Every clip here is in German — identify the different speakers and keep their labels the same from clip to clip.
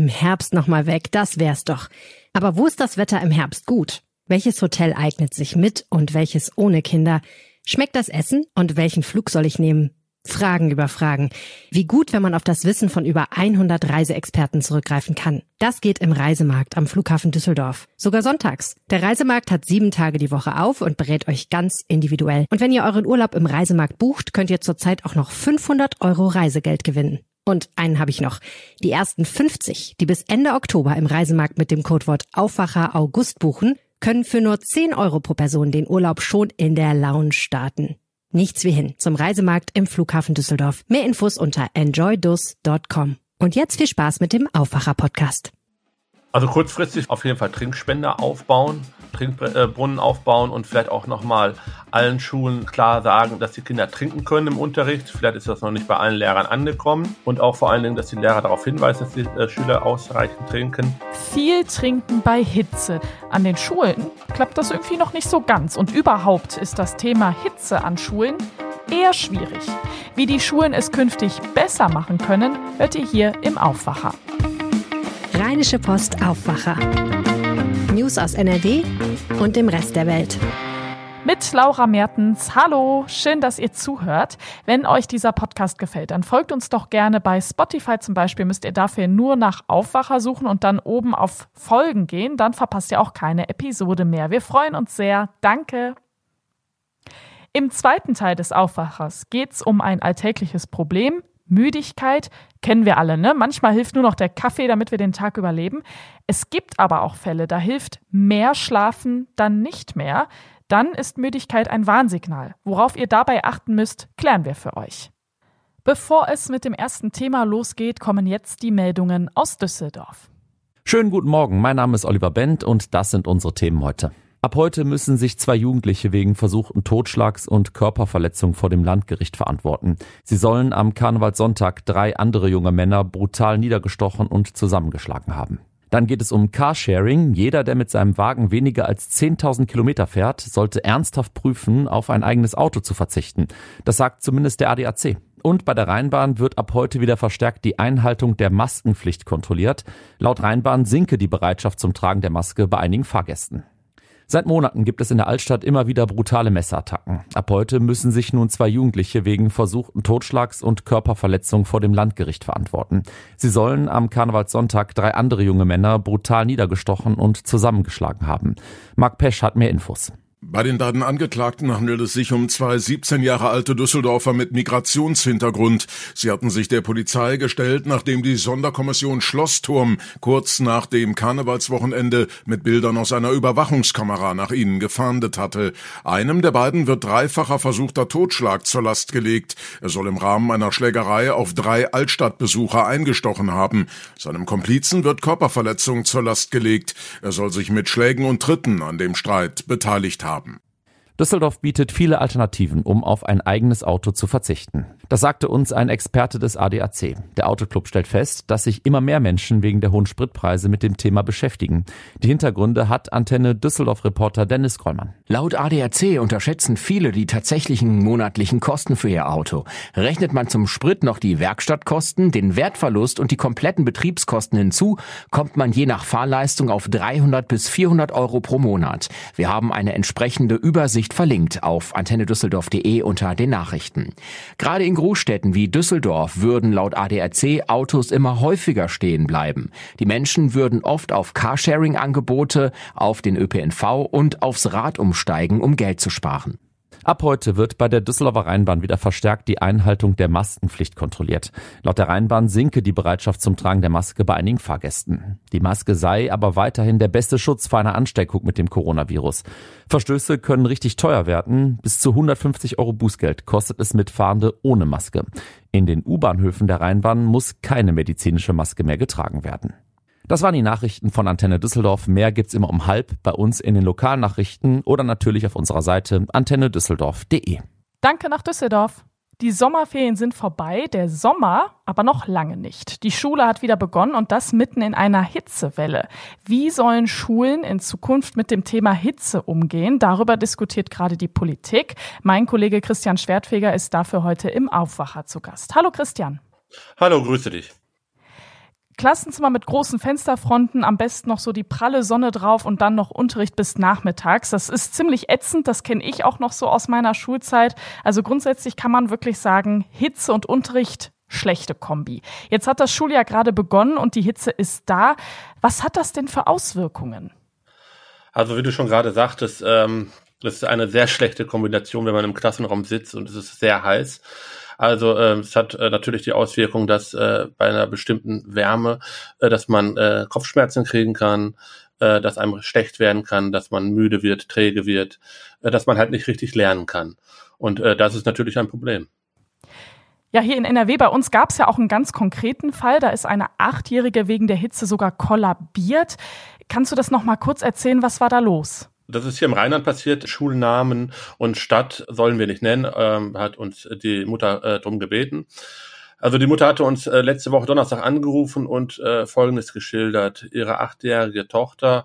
Speaker 1: Im Herbst nochmal weg, das wär's doch. Aber wo ist das Wetter im Herbst gut? Welches Hotel eignet sich mit und welches ohne Kinder? Schmeckt das Essen und welchen Flug soll ich nehmen? Fragen über Fragen. Wie gut, wenn man auf das Wissen von über 100 Reiseexperten zurückgreifen kann. Das geht im Reisemarkt am Flughafen Düsseldorf. Sogar sonntags. Der Reisemarkt hat sieben Tage die Woche auf und berät euch ganz individuell. Und wenn ihr euren Urlaub im Reisemarkt bucht, könnt ihr zurzeit auch noch 500 Euro Reisegeld gewinnen. Und einen habe ich noch. Die ersten 50, die bis Ende Oktober im Reisemarkt mit dem Codewort Aufwacher August buchen, können für nur 10 Euro pro Person den Urlaub schon in der Lounge starten. Nichts wie hin zum Reisemarkt im Flughafen Düsseldorf. Mehr Infos unter enjoydus.com. Und jetzt viel Spaß mit dem Aufwacher-Podcast.
Speaker 2: Also kurzfristig auf jeden Fall Trinkspender aufbauen, Trinkbrunnen aufbauen und vielleicht auch nochmal allen Schulen klar sagen, dass die Kinder trinken können im Unterricht. Vielleicht ist das noch nicht bei allen Lehrern angekommen. Und auch vor allen Dingen, dass die Lehrer darauf hinweisen, dass die äh, Schüler ausreichend trinken.
Speaker 3: Viel trinken bei Hitze. An den Schulen klappt das irgendwie noch nicht so ganz. Und überhaupt ist das Thema Hitze an Schulen eher schwierig. Wie die Schulen es künftig besser machen können, hört ihr hier im Aufwacher.
Speaker 1: Rheinische Post Aufwacher. News aus NRW und dem Rest der Welt.
Speaker 3: Mit Laura Mertens. Hallo, schön, dass ihr zuhört. Wenn euch dieser Podcast gefällt, dann folgt uns doch gerne bei Spotify zum Beispiel. Müsst ihr dafür nur nach Aufwacher suchen und dann oben auf Folgen gehen. Dann verpasst ihr auch keine Episode mehr. Wir freuen uns sehr. Danke. Im zweiten Teil des Aufwachers geht es um ein alltägliches Problem, Müdigkeit kennen wir alle, ne? Manchmal hilft nur noch der Kaffee, damit wir den Tag überleben. Es gibt aber auch Fälle, da hilft mehr Schlafen dann nicht mehr. Dann ist Müdigkeit ein Warnsignal. Worauf ihr dabei achten müsst, klären wir für euch. Bevor es mit dem ersten Thema losgeht, kommen jetzt die Meldungen aus Düsseldorf.
Speaker 4: Schönen guten Morgen, mein Name ist Oliver Bent und das sind unsere Themen heute. Ab heute müssen sich zwei Jugendliche wegen versuchten Totschlags und Körperverletzung vor dem Landgericht verantworten. Sie sollen am Karnevalssonntag drei andere junge Männer brutal niedergestochen und zusammengeschlagen haben. Dann geht es um Carsharing. Jeder, der mit seinem Wagen weniger als 10.000 Kilometer fährt, sollte ernsthaft prüfen, auf ein eigenes Auto zu verzichten. Das sagt zumindest der ADAC. Und bei der Rheinbahn wird ab heute wieder verstärkt die Einhaltung der Maskenpflicht kontrolliert. Laut Rheinbahn sinke die Bereitschaft zum Tragen der Maske bei einigen Fahrgästen. Seit Monaten gibt es in der Altstadt immer wieder brutale Messerattacken. Ab heute müssen sich nun zwei Jugendliche wegen versuchten Totschlags und Körperverletzung vor dem Landgericht verantworten. Sie sollen am Karnevalssonntag drei andere junge Männer brutal niedergestochen und zusammengeschlagen haben. Marc Pesch hat mehr Infos.
Speaker 5: Bei den beiden Angeklagten handelt es sich um zwei 17 Jahre alte Düsseldorfer mit Migrationshintergrund. Sie hatten sich der Polizei gestellt, nachdem die Sonderkommission Schlossturm kurz nach dem Karnevalswochenende mit Bildern aus einer Überwachungskamera nach ihnen gefahndet hatte. Einem der beiden wird dreifacher versuchter Totschlag zur Last gelegt. Er soll im Rahmen einer Schlägerei auf drei Altstadtbesucher eingestochen haben. Seinem Komplizen wird Körperverletzung zur Last gelegt. Er soll sich mit Schlägen und Tritten an dem Streit beteiligt haben haben.
Speaker 4: Düsseldorf bietet viele Alternativen, um auf ein eigenes Auto zu verzichten. Das sagte uns ein Experte des ADAC. Der Autoclub stellt fest, dass sich immer mehr Menschen wegen der hohen Spritpreise mit dem Thema beschäftigen. Die Hintergründe hat Antenne Düsseldorf-Reporter Dennis Krollmann.
Speaker 6: Laut ADAC unterschätzen viele die tatsächlichen monatlichen Kosten für ihr Auto. Rechnet man zum Sprit noch die Werkstattkosten, den Wertverlust und die kompletten Betriebskosten hinzu, kommt man je nach Fahrleistung auf 300 bis 400 Euro pro Monat. Wir haben eine entsprechende Übersicht verlinkt auf antennedüsseldorf.de unter den Nachrichten. Gerade in Großstädten wie Düsseldorf würden laut ADAC Autos immer häufiger stehen bleiben. Die Menschen würden oft auf Carsharing-Angebote, auf den ÖPNV und aufs Rad umsteigen, um Geld zu sparen.
Speaker 4: Ab heute wird bei der Düsseldorfer Rheinbahn wieder verstärkt die Einhaltung der Maskenpflicht kontrolliert. Laut der Rheinbahn sinke die Bereitschaft zum Tragen der Maske bei einigen Fahrgästen. Die Maske sei aber weiterhin der beste Schutz vor einer Ansteckung mit dem Coronavirus. Verstöße können richtig teuer werden. Bis zu 150 Euro Bußgeld kostet es mit Fahrende ohne Maske. In den U-Bahnhöfen der Rheinbahn muss keine medizinische Maske mehr getragen werden. Das waren die Nachrichten von Antenne Düsseldorf. Mehr gibt's immer um halb bei uns in den Lokalnachrichten oder natürlich auf unserer Seite antennedüsseldorf.de.
Speaker 3: Danke nach Düsseldorf. Die Sommerferien sind vorbei, der Sommer aber noch lange nicht. Die Schule hat wieder begonnen und das mitten in einer Hitzewelle. Wie sollen Schulen in Zukunft mit dem Thema Hitze umgehen? Darüber diskutiert gerade die Politik. Mein Kollege Christian Schwertfeger ist dafür heute im Aufwacher zu Gast. Hallo Christian.
Speaker 2: Hallo, grüße dich.
Speaker 3: Klassenzimmer mit großen Fensterfronten, am besten noch so die pralle Sonne drauf und dann noch Unterricht bis nachmittags. Das ist ziemlich ätzend, das kenne ich auch noch so aus meiner Schulzeit. Also grundsätzlich kann man wirklich sagen, Hitze und Unterricht schlechte Kombi. Jetzt hat das Schuljahr gerade begonnen und die Hitze ist da. Was hat das denn für Auswirkungen?
Speaker 2: Also wie du schon gerade sagtest, ähm, das ist eine sehr schlechte Kombination, wenn man im Klassenraum sitzt und es ist sehr heiß. Also äh, es hat äh, natürlich die Auswirkung, dass äh, bei einer bestimmten Wärme, äh, dass man äh, Kopfschmerzen kriegen kann, äh, dass einem schlecht werden kann, dass man müde wird, träge wird, äh, dass man halt nicht richtig lernen kann. Und äh, das ist natürlich ein Problem.
Speaker 3: Ja, hier in NRW bei uns gab es ja auch einen ganz konkreten Fall. Da ist eine Achtjährige wegen der Hitze sogar kollabiert. Kannst du das noch mal kurz erzählen? Was war da los?
Speaker 2: Das ist hier im Rheinland passiert. Schulnamen und Stadt sollen wir nicht nennen, ähm, hat uns die Mutter äh, drum gebeten. Also die Mutter hatte uns äh, letzte Woche Donnerstag angerufen und äh, Folgendes geschildert. Ihre achtjährige Tochter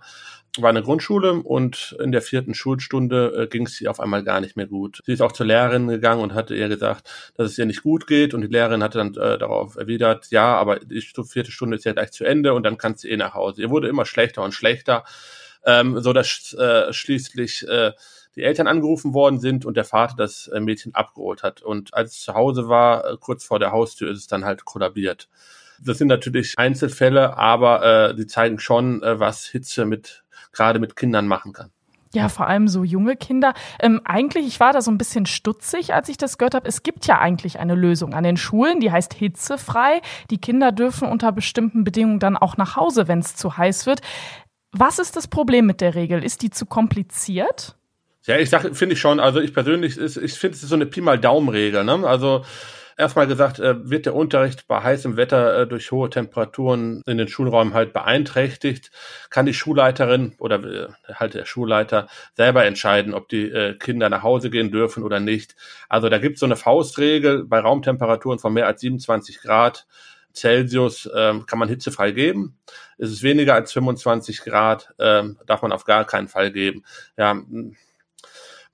Speaker 2: war in der Grundschule und in der vierten Schulstunde äh, ging es ihr auf einmal gar nicht mehr gut. Sie ist auch zur Lehrerin gegangen und hatte ihr gesagt, dass es ihr nicht gut geht und die Lehrerin hatte dann äh, darauf erwidert, ja, aber die vierte Stunde ist ja gleich zu Ende und dann kannst du eh nach Hause. Ihr wurde immer schlechter und schlechter ähm, so dass äh, schließlich äh, die Eltern angerufen worden sind und der Vater das äh, Mädchen abgeholt hat. Und als es zu Hause war, äh, kurz vor der Haustür, ist es dann halt kollabiert. Das sind natürlich Einzelfälle, aber äh, die zeigen schon, äh, was Hitze mit gerade mit Kindern machen kann.
Speaker 3: Ja, vor allem so junge Kinder. Ähm, eigentlich, ich war da so ein bisschen stutzig, als ich das gehört habe. Es gibt ja eigentlich eine Lösung an den Schulen, die heißt hitzefrei. Die Kinder dürfen unter bestimmten Bedingungen dann auch nach Hause, wenn es zu heiß wird. Was ist das Problem mit der Regel? Ist die zu kompliziert?
Speaker 2: Ja, ich sage, finde ich schon. Also ich persönlich, ist, ich finde, es ist so eine Pi mal Daumen-Regel. Ne? Also erstmal gesagt, äh, wird der Unterricht bei heißem Wetter äh, durch hohe Temperaturen in den Schulräumen halt beeinträchtigt, kann die Schulleiterin oder äh, halt der Schulleiter selber entscheiden, ob die äh, Kinder nach Hause gehen dürfen oder nicht. Also da gibt es so eine Faustregel bei Raumtemperaturen von mehr als 27 Grad Celsius ähm, kann man hitzefrei geben. Ist es weniger als 25 Grad, ähm, darf man auf gar keinen Fall geben. Ja,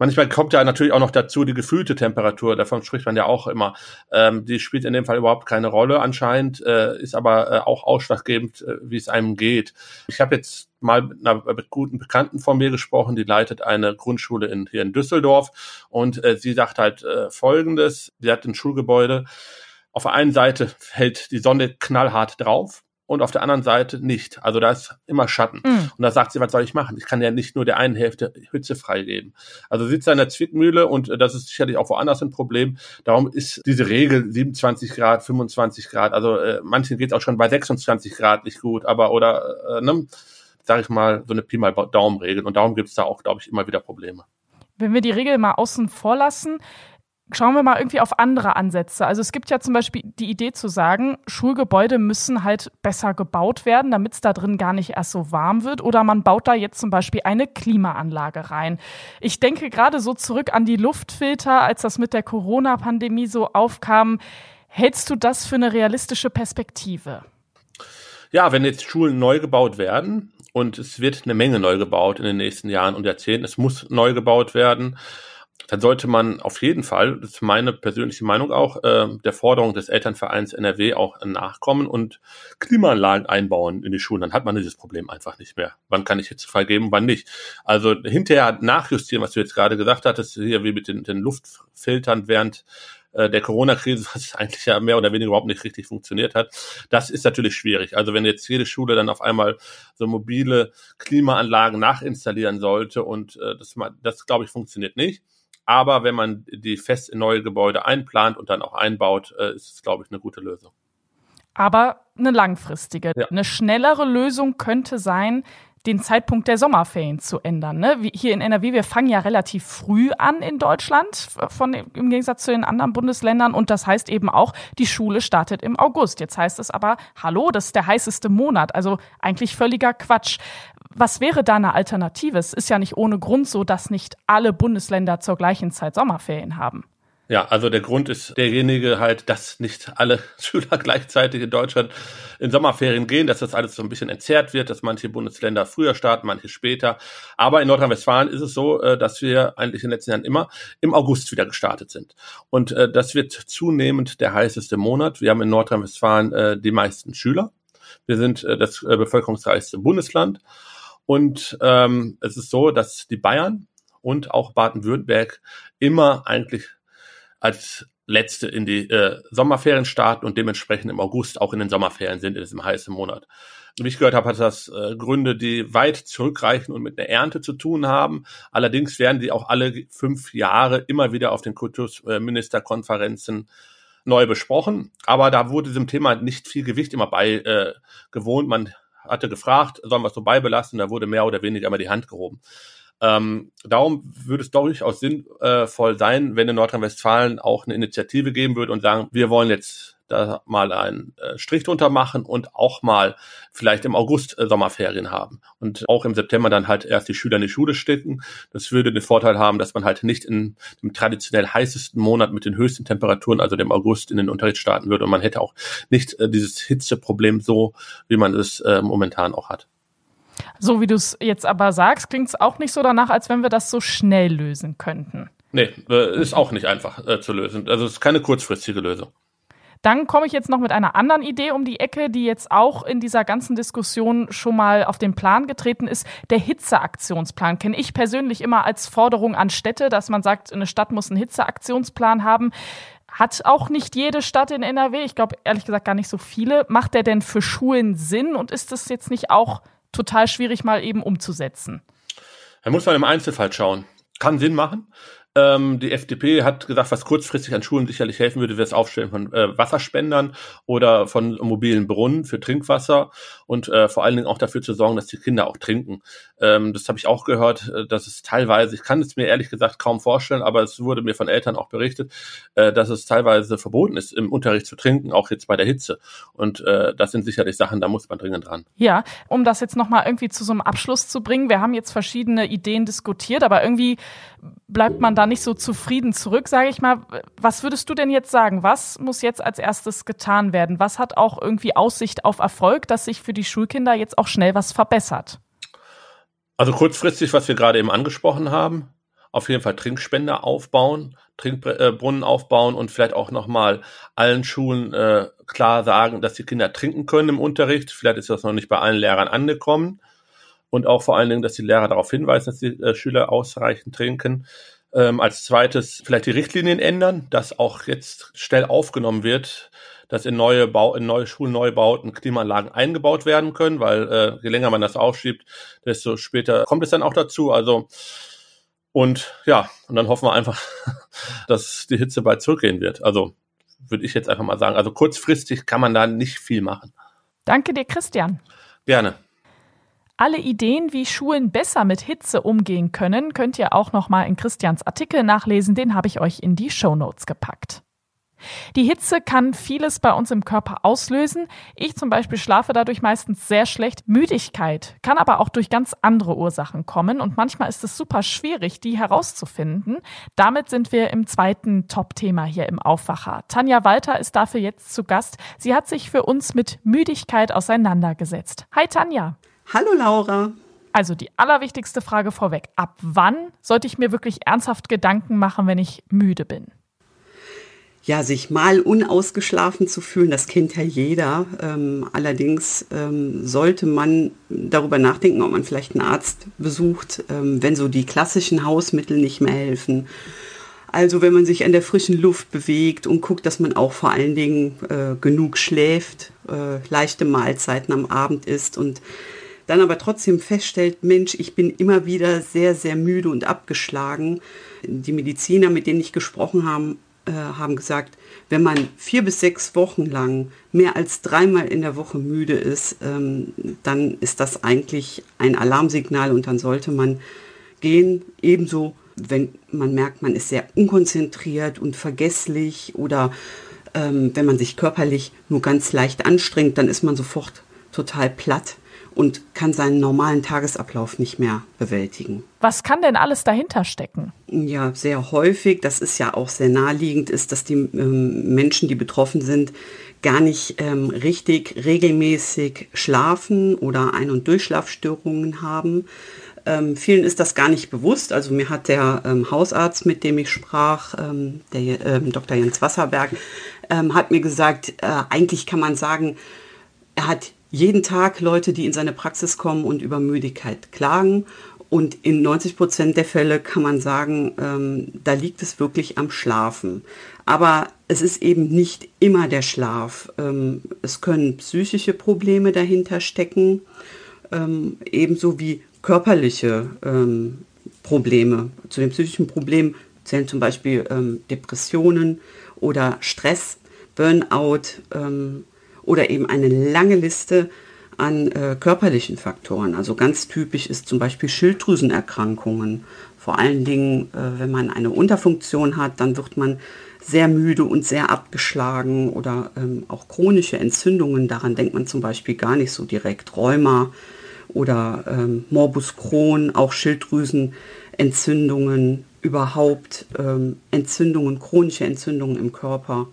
Speaker 2: manchmal kommt ja natürlich auch noch dazu die gefühlte Temperatur, davon spricht man ja auch immer. Ähm, die spielt in dem Fall überhaupt keine Rolle anscheinend, äh, ist aber äh, auch ausschlaggebend, äh, wie es einem geht. Ich habe jetzt mal mit einer guten Bekannten von mir gesprochen, die leitet eine Grundschule in, hier in Düsseldorf und äh, sie sagt halt äh, Folgendes, sie hat ein Schulgebäude, auf der einen Seite fällt die Sonne knallhart drauf und auf der anderen Seite nicht. Also da ist immer Schatten. Mm. Und da sagt sie, was soll ich machen? Ich kann ja nicht nur der einen Hälfte Hitze freigeben. Also sitzt er in der Zwickmühle und das ist sicherlich auch woanders ein Problem. Darum ist diese Regel 27 Grad, 25 Grad, also äh, manchen geht es auch schon bei 26 Grad nicht gut, aber oder, äh, ne, sag ich mal, so eine Pi mal Daumen-Regel. Und darum gibt es da auch, glaube ich, immer wieder Probleme.
Speaker 3: Wenn wir die Regel mal außen vor lassen, schauen wir mal irgendwie auf andere Ansätze. Also es gibt ja zum Beispiel die Idee zu sagen, Schulgebäude müssen halt besser gebaut werden, damit es da drin gar nicht erst so warm wird. Oder man baut da jetzt zum Beispiel eine Klimaanlage rein. Ich denke gerade so zurück an die Luftfilter, als das mit der Corona-Pandemie so aufkam. Hältst du das für eine realistische Perspektive?
Speaker 2: Ja, wenn jetzt Schulen neu gebaut werden und es wird eine Menge neu gebaut in den nächsten Jahren und Jahrzehnten, es muss neu gebaut werden, dann sollte man auf jeden Fall, das ist meine persönliche Meinung auch, äh, der Forderung des Elternvereins NRW auch nachkommen und Klimaanlagen einbauen in die Schulen. Dann hat man dieses Problem einfach nicht mehr. Wann kann ich jetzt freigeben, wann nicht? Also hinterher nachjustieren, was du jetzt gerade gesagt hattest, hier wie mit den, den Luftfiltern während äh, der Corona-Krise, was eigentlich ja mehr oder weniger überhaupt nicht richtig funktioniert hat. Das ist natürlich schwierig. Also wenn jetzt jede Schule dann auf einmal so mobile Klimaanlagen nachinstallieren sollte und äh, das, das glaube ich, funktioniert nicht. Aber wenn man die fest in neue Gebäude einplant und dann auch einbaut, äh, ist es, glaube ich, eine gute Lösung.
Speaker 3: Aber eine langfristige. Ja. Eine schnellere Lösung könnte sein, den Zeitpunkt der Sommerferien zu ändern. Ne? Hier in NRW, wir fangen ja relativ früh an in Deutschland, von, im Gegensatz zu den anderen Bundesländern. Und das heißt eben auch, die Schule startet im August. Jetzt heißt es aber, hallo, das ist der heißeste Monat. Also eigentlich völliger Quatsch. Was wäre da eine Alternative? Es ist ja nicht ohne Grund so, dass nicht alle Bundesländer zur gleichen Zeit Sommerferien haben.
Speaker 2: Ja, also der Grund ist derjenige halt, dass nicht alle Schüler gleichzeitig in Deutschland in Sommerferien gehen, dass das alles so ein bisschen entzerrt wird, dass manche Bundesländer früher starten, manche später. Aber in Nordrhein-Westfalen ist es so, äh, dass wir eigentlich in den letzten Jahren immer im August wieder gestartet sind. Und äh, das wird zunehmend der heißeste Monat. Wir haben in Nordrhein-Westfalen äh, die meisten Schüler Wir sind das bevölkerungsreichste Bundesland. Und ähm, es ist so, dass die Bayern und auch Baden-Württemberg immer eigentlich als letzte in die äh, Sommerferien starten und dementsprechend im August auch in den Sommerferien sind, in diesem heißen Monat. Wie ich gehört habe, hat das äh, Gründe, die weit zurückreichen und mit einer Ernte zu tun haben. Allerdings werden die auch alle fünf Jahre immer wieder auf den Kultusministerkonferenzen neu besprochen. Aber da wurde diesem Thema nicht viel Gewicht immer bei äh, gewohnt. Man hatte gefragt, sollen wir es so beibelassen? Da wurde mehr oder weniger immer die Hand gehoben. Ähm, darum würde es durchaus sinnvoll sein, wenn in Nordrhein-Westfalen auch eine Initiative geben würde und sagen, wir wollen jetzt da mal einen äh, Strich drunter machen und auch mal vielleicht im August äh, Sommerferien haben und auch im September dann halt erst die Schüler in die Schule stecken. Das würde den Vorteil haben, dass man halt nicht in dem traditionell heißesten Monat mit den höchsten Temperaturen, also dem August, in den Unterricht starten würde und man hätte auch nicht äh, dieses Hitzeproblem so, wie man es äh, momentan auch hat.
Speaker 3: So wie du es jetzt aber sagst, klingt es auch nicht so danach, als wenn wir das so schnell lösen könnten.
Speaker 2: Nee, ist auch nicht einfach äh, zu lösen. Also es ist keine kurzfristige Lösung.
Speaker 3: Dann komme ich jetzt noch mit einer anderen Idee um die Ecke, die jetzt auch in dieser ganzen Diskussion schon mal auf den Plan getreten ist. Der Hitzeaktionsplan kenne ich persönlich immer als Forderung an Städte, dass man sagt, eine Stadt muss einen Hitzeaktionsplan haben. Hat auch nicht jede Stadt in NRW, ich glaube ehrlich gesagt gar nicht so viele. Macht der denn für Schulen Sinn und ist das jetzt nicht auch total schwierig mal eben umzusetzen?
Speaker 2: Da muss man im Einzelfall schauen. Kann Sinn machen. Ähm, die FDP hat gesagt, was kurzfristig an Schulen sicherlich helfen würde, wäre das Aufstellen von äh, Wasserspendern oder von mobilen Brunnen für Trinkwasser und äh, vor allen Dingen auch dafür zu sorgen, dass die Kinder auch trinken. Ähm, das habe ich auch gehört, äh, dass es teilweise, ich kann es mir ehrlich gesagt kaum vorstellen, aber es wurde mir von Eltern auch berichtet, äh, dass es teilweise verboten ist, im Unterricht zu trinken, auch jetzt bei der Hitze. Und äh, das sind sicherlich Sachen, da muss man dringend dran.
Speaker 3: Ja, um das jetzt nochmal irgendwie zu so einem Abschluss zu bringen, wir haben jetzt verschiedene Ideen diskutiert, aber irgendwie bleibt man da nicht so zufrieden zurück, sage ich mal. Was würdest du denn jetzt sagen? Was muss jetzt als erstes getan werden? Was hat auch irgendwie Aussicht auf Erfolg, dass sich für die Schulkinder jetzt auch schnell was verbessert?
Speaker 2: Also kurzfristig, was wir gerade eben angesprochen haben, auf jeden Fall Trinkspender aufbauen, Trinkbrunnen aufbauen und vielleicht auch nochmal allen Schulen äh, klar sagen, dass die Kinder trinken können im Unterricht. Vielleicht ist das noch nicht bei allen Lehrern angekommen und auch vor allen Dingen, dass die Lehrer darauf hinweisen, dass die äh, Schüler ausreichend trinken. Ähm, als zweites vielleicht die Richtlinien ändern, dass auch jetzt schnell aufgenommen wird, dass in neue, Bau, in neue Schulneubauten Klimaanlagen eingebaut werden können, weil äh, je länger man das aufschiebt, desto später kommt es dann auch dazu. Also und ja, und dann hoffen wir einfach, dass die Hitze bald zurückgehen wird. Also würde ich jetzt einfach mal sagen. Also kurzfristig kann man da nicht viel machen.
Speaker 3: Danke dir, Christian.
Speaker 2: Gerne.
Speaker 3: Alle Ideen, wie Schulen besser mit Hitze umgehen können, könnt ihr auch noch mal in Christians Artikel nachlesen. Den habe ich euch in die Show Notes gepackt. Die Hitze kann vieles bei uns im Körper auslösen. Ich zum Beispiel schlafe dadurch meistens sehr schlecht. Müdigkeit kann aber auch durch ganz andere Ursachen kommen und manchmal ist es super schwierig, die herauszufinden. Damit sind wir im zweiten Top-Thema hier im Aufwacher. Tanja Walter ist dafür jetzt zu Gast. Sie hat sich für uns mit Müdigkeit auseinandergesetzt. Hi Tanja.
Speaker 7: Hallo Laura.
Speaker 3: Also die allerwichtigste Frage vorweg. Ab wann sollte ich mir wirklich ernsthaft Gedanken machen, wenn ich müde bin?
Speaker 7: Ja, sich mal unausgeschlafen zu fühlen, das kennt ja jeder. Ähm, allerdings ähm, sollte man darüber nachdenken, ob man vielleicht einen Arzt besucht, ähm, wenn so die klassischen Hausmittel nicht mehr helfen. Also wenn man sich an der frischen Luft bewegt und guckt, dass man auch vor allen Dingen äh, genug schläft, äh, leichte Mahlzeiten am Abend isst und dann aber trotzdem feststellt, Mensch, ich bin immer wieder sehr, sehr müde und abgeschlagen. Die Mediziner, mit denen ich gesprochen habe, äh, haben gesagt, wenn man vier bis sechs Wochen lang mehr als dreimal in der Woche müde ist, ähm, dann ist das eigentlich ein Alarmsignal und dann sollte man gehen. Ebenso, wenn man merkt, man ist sehr unkonzentriert und vergesslich oder ähm, wenn man sich körperlich nur ganz leicht anstrengt, dann ist man sofort total platt und kann seinen normalen Tagesablauf nicht mehr bewältigen.
Speaker 3: Was kann denn alles dahinter stecken?
Speaker 7: Ja, sehr häufig, das ist ja auch sehr naheliegend, ist, dass die ähm, Menschen, die betroffen sind, gar nicht ähm, richtig regelmäßig schlafen oder Ein- und Durchschlafstörungen haben. Ähm, vielen ist das gar nicht bewusst. Also mir hat der ähm, Hausarzt, mit dem ich sprach, ähm, der ähm, Dr. Jens Wasserberg, ähm, hat mir gesagt, äh, eigentlich kann man sagen, er hat jeden Tag Leute, die in seine Praxis kommen und über Müdigkeit klagen. Und in 90 Prozent der Fälle kann man sagen, ähm, da liegt es wirklich am Schlafen. Aber es ist eben nicht immer der Schlaf. Ähm, es können psychische Probleme dahinter stecken, ähm, ebenso wie körperliche ähm, Probleme. Zu den psychischen Problemen zählen zum Beispiel ähm, Depressionen oder Stress, Burnout ähm, oder eben eine lange Liste an äh, körperlichen Faktoren. Also ganz typisch ist zum Beispiel Schilddrüsenerkrankungen. Vor allen Dingen, äh, wenn man eine Unterfunktion hat, dann wird man sehr müde und sehr abgeschlagen oder ähm, auch chronische Entzündungen. Daran denkt man zum Beispiel gar nicht so direkt. Rheuma oder ähm, Morbus Crohn, auch Schilddrüsenentzündungen, überhaupt ähm, Entzündungen, chronische Entzündungen im Körper.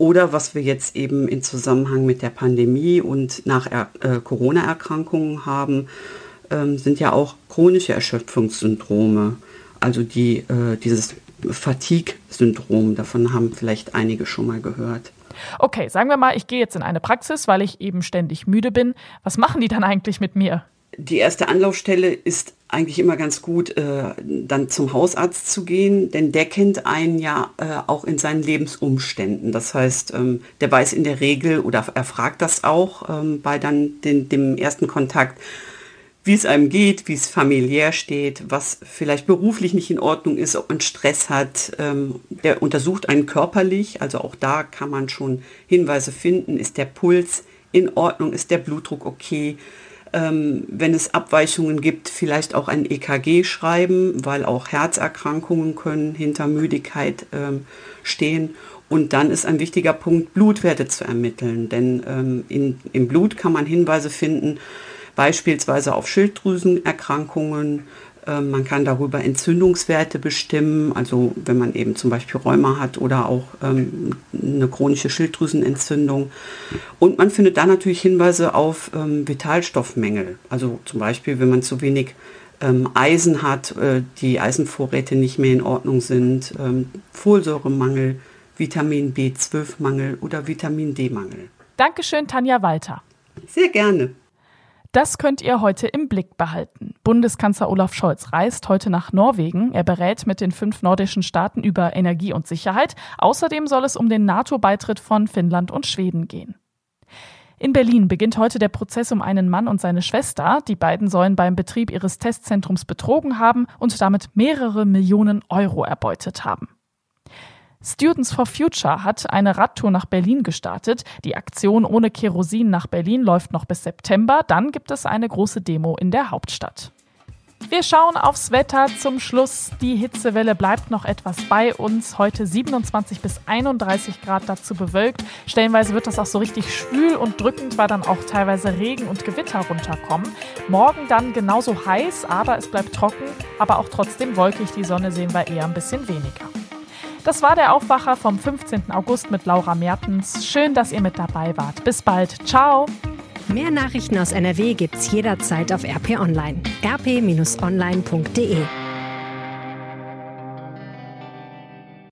Speaker 7: Oder was wir jetzt eben in Zusammenhang mit der Pandemie und nach äh, Corona-Erkrankungen haben, ähm, sind ja auch chronische Erschöpfungssyndrome. Also die, äh, dieses Fatigue-Syndrom, davon haben vielleicht einige schon mal gehört.
Speaker 3: Okay, sagen wir mal, ich gehe jetzt in eine Praxis, weil ich eben ständig müde bin. Was machen die dann eigentlich mit mir?
Speaker 7: Die erste Anlaufstelle ist eigentlich immer ganz gut, äh, dann zum Hausarzt zu gehen, denn der kennt einen ja äh, auch in seinen Lebensumständen. Das heißt, ähm, der weiß in der Regel oder er fragt das auch ähm, bei dann den, dem ersten Kontakt, wie es einem geht, wie es familiär steht, was vielleicht beruflich nicht in Ordnung ist, ob man Stress hat. Ähm, der untersucht einen körperlich, also auch da kann man schon Hinweise finden, ist der Puls in Ordnung, ist der Blutdruck okay ähm, wenn es Abweichungen gibt, vielleicht auch ein EKG schreiben, weil auch Herzerkrankungen können hinter Müdigkeit ähm, stehen. Und dann ist ein wichtiger Punkt, Blutwerte zu ermitteln. Denn ähm, in, im Blut kann man Hinweise finden, beispielsweise auf Schilddrüsenerkrankungen, man kann darüber Entzündungswerte bestimmen, also wenn man eben zum Beispiel Rheuma hat oder auch ähm, eine chronische Schilddrüsenentzündung. Und man findet da natürlich Hinweise auf ähm, Vitalstoffmängel, also zum Beispiel wenn man zu wenig ähm, Eisen hat, äh, die Eisenvorräte nicht mehr in Ordnung sind, ähm, Folsäuremangel, Vitamin B12-Mangel oder Vitamin D-Mangel.
Speaker 3: Dankeschön, Tanja Walter.
Speaker 7: Sehr gerne.
Speaker 3: Das könnt ihr heute im Blick behalten. Bundeskanzler Olaf Scholz reist heute nach Norwegen. Er berät mit den fünf nordischen Staaten über Energie und Sicherheit. Außerdem soll es um den NATO-Beitritt von Finnland und Schweden gehen. In Berlin beginnt heute der Prozess um einen Mann und seine Schwester. Die beiden sollen beim Betrieb ihres Testzentrums betrogen haben und damit mehrere Millionen Euro erbeutet haben. Students for Future hat eine Radtour nach Berlin gestartet. Die Aktion ohne Kerosin nach Berlin läuft noch bis September. Dann gibt es eine große Demo in der Hauptstadt. Wir schauen aufs Wetter zum Schluss. Die Hitzewelle bleibt noch etwas bei uns. Heute 27 bis 31 Grad dazu bewölkt. Stellenweise wird das auch so richtig schwül und drückend, weil dann auch teilweise Regen und Gewitter runterkommen. Morgen dann genauso heiß, aber es bleibt trocken, aber auch trotzdem wolkig. Die Sonne sehen wir eher ein bisschen weniger. Das war der Aufwacher vom 15. August mit Laura Mertens. Schön, dass ihr mit dabei wart. Bis bald. Ciao.
Speaker 1: Mehr Nachrichten aus NRW gibt's jederzeit auf RP Online. rp-online.de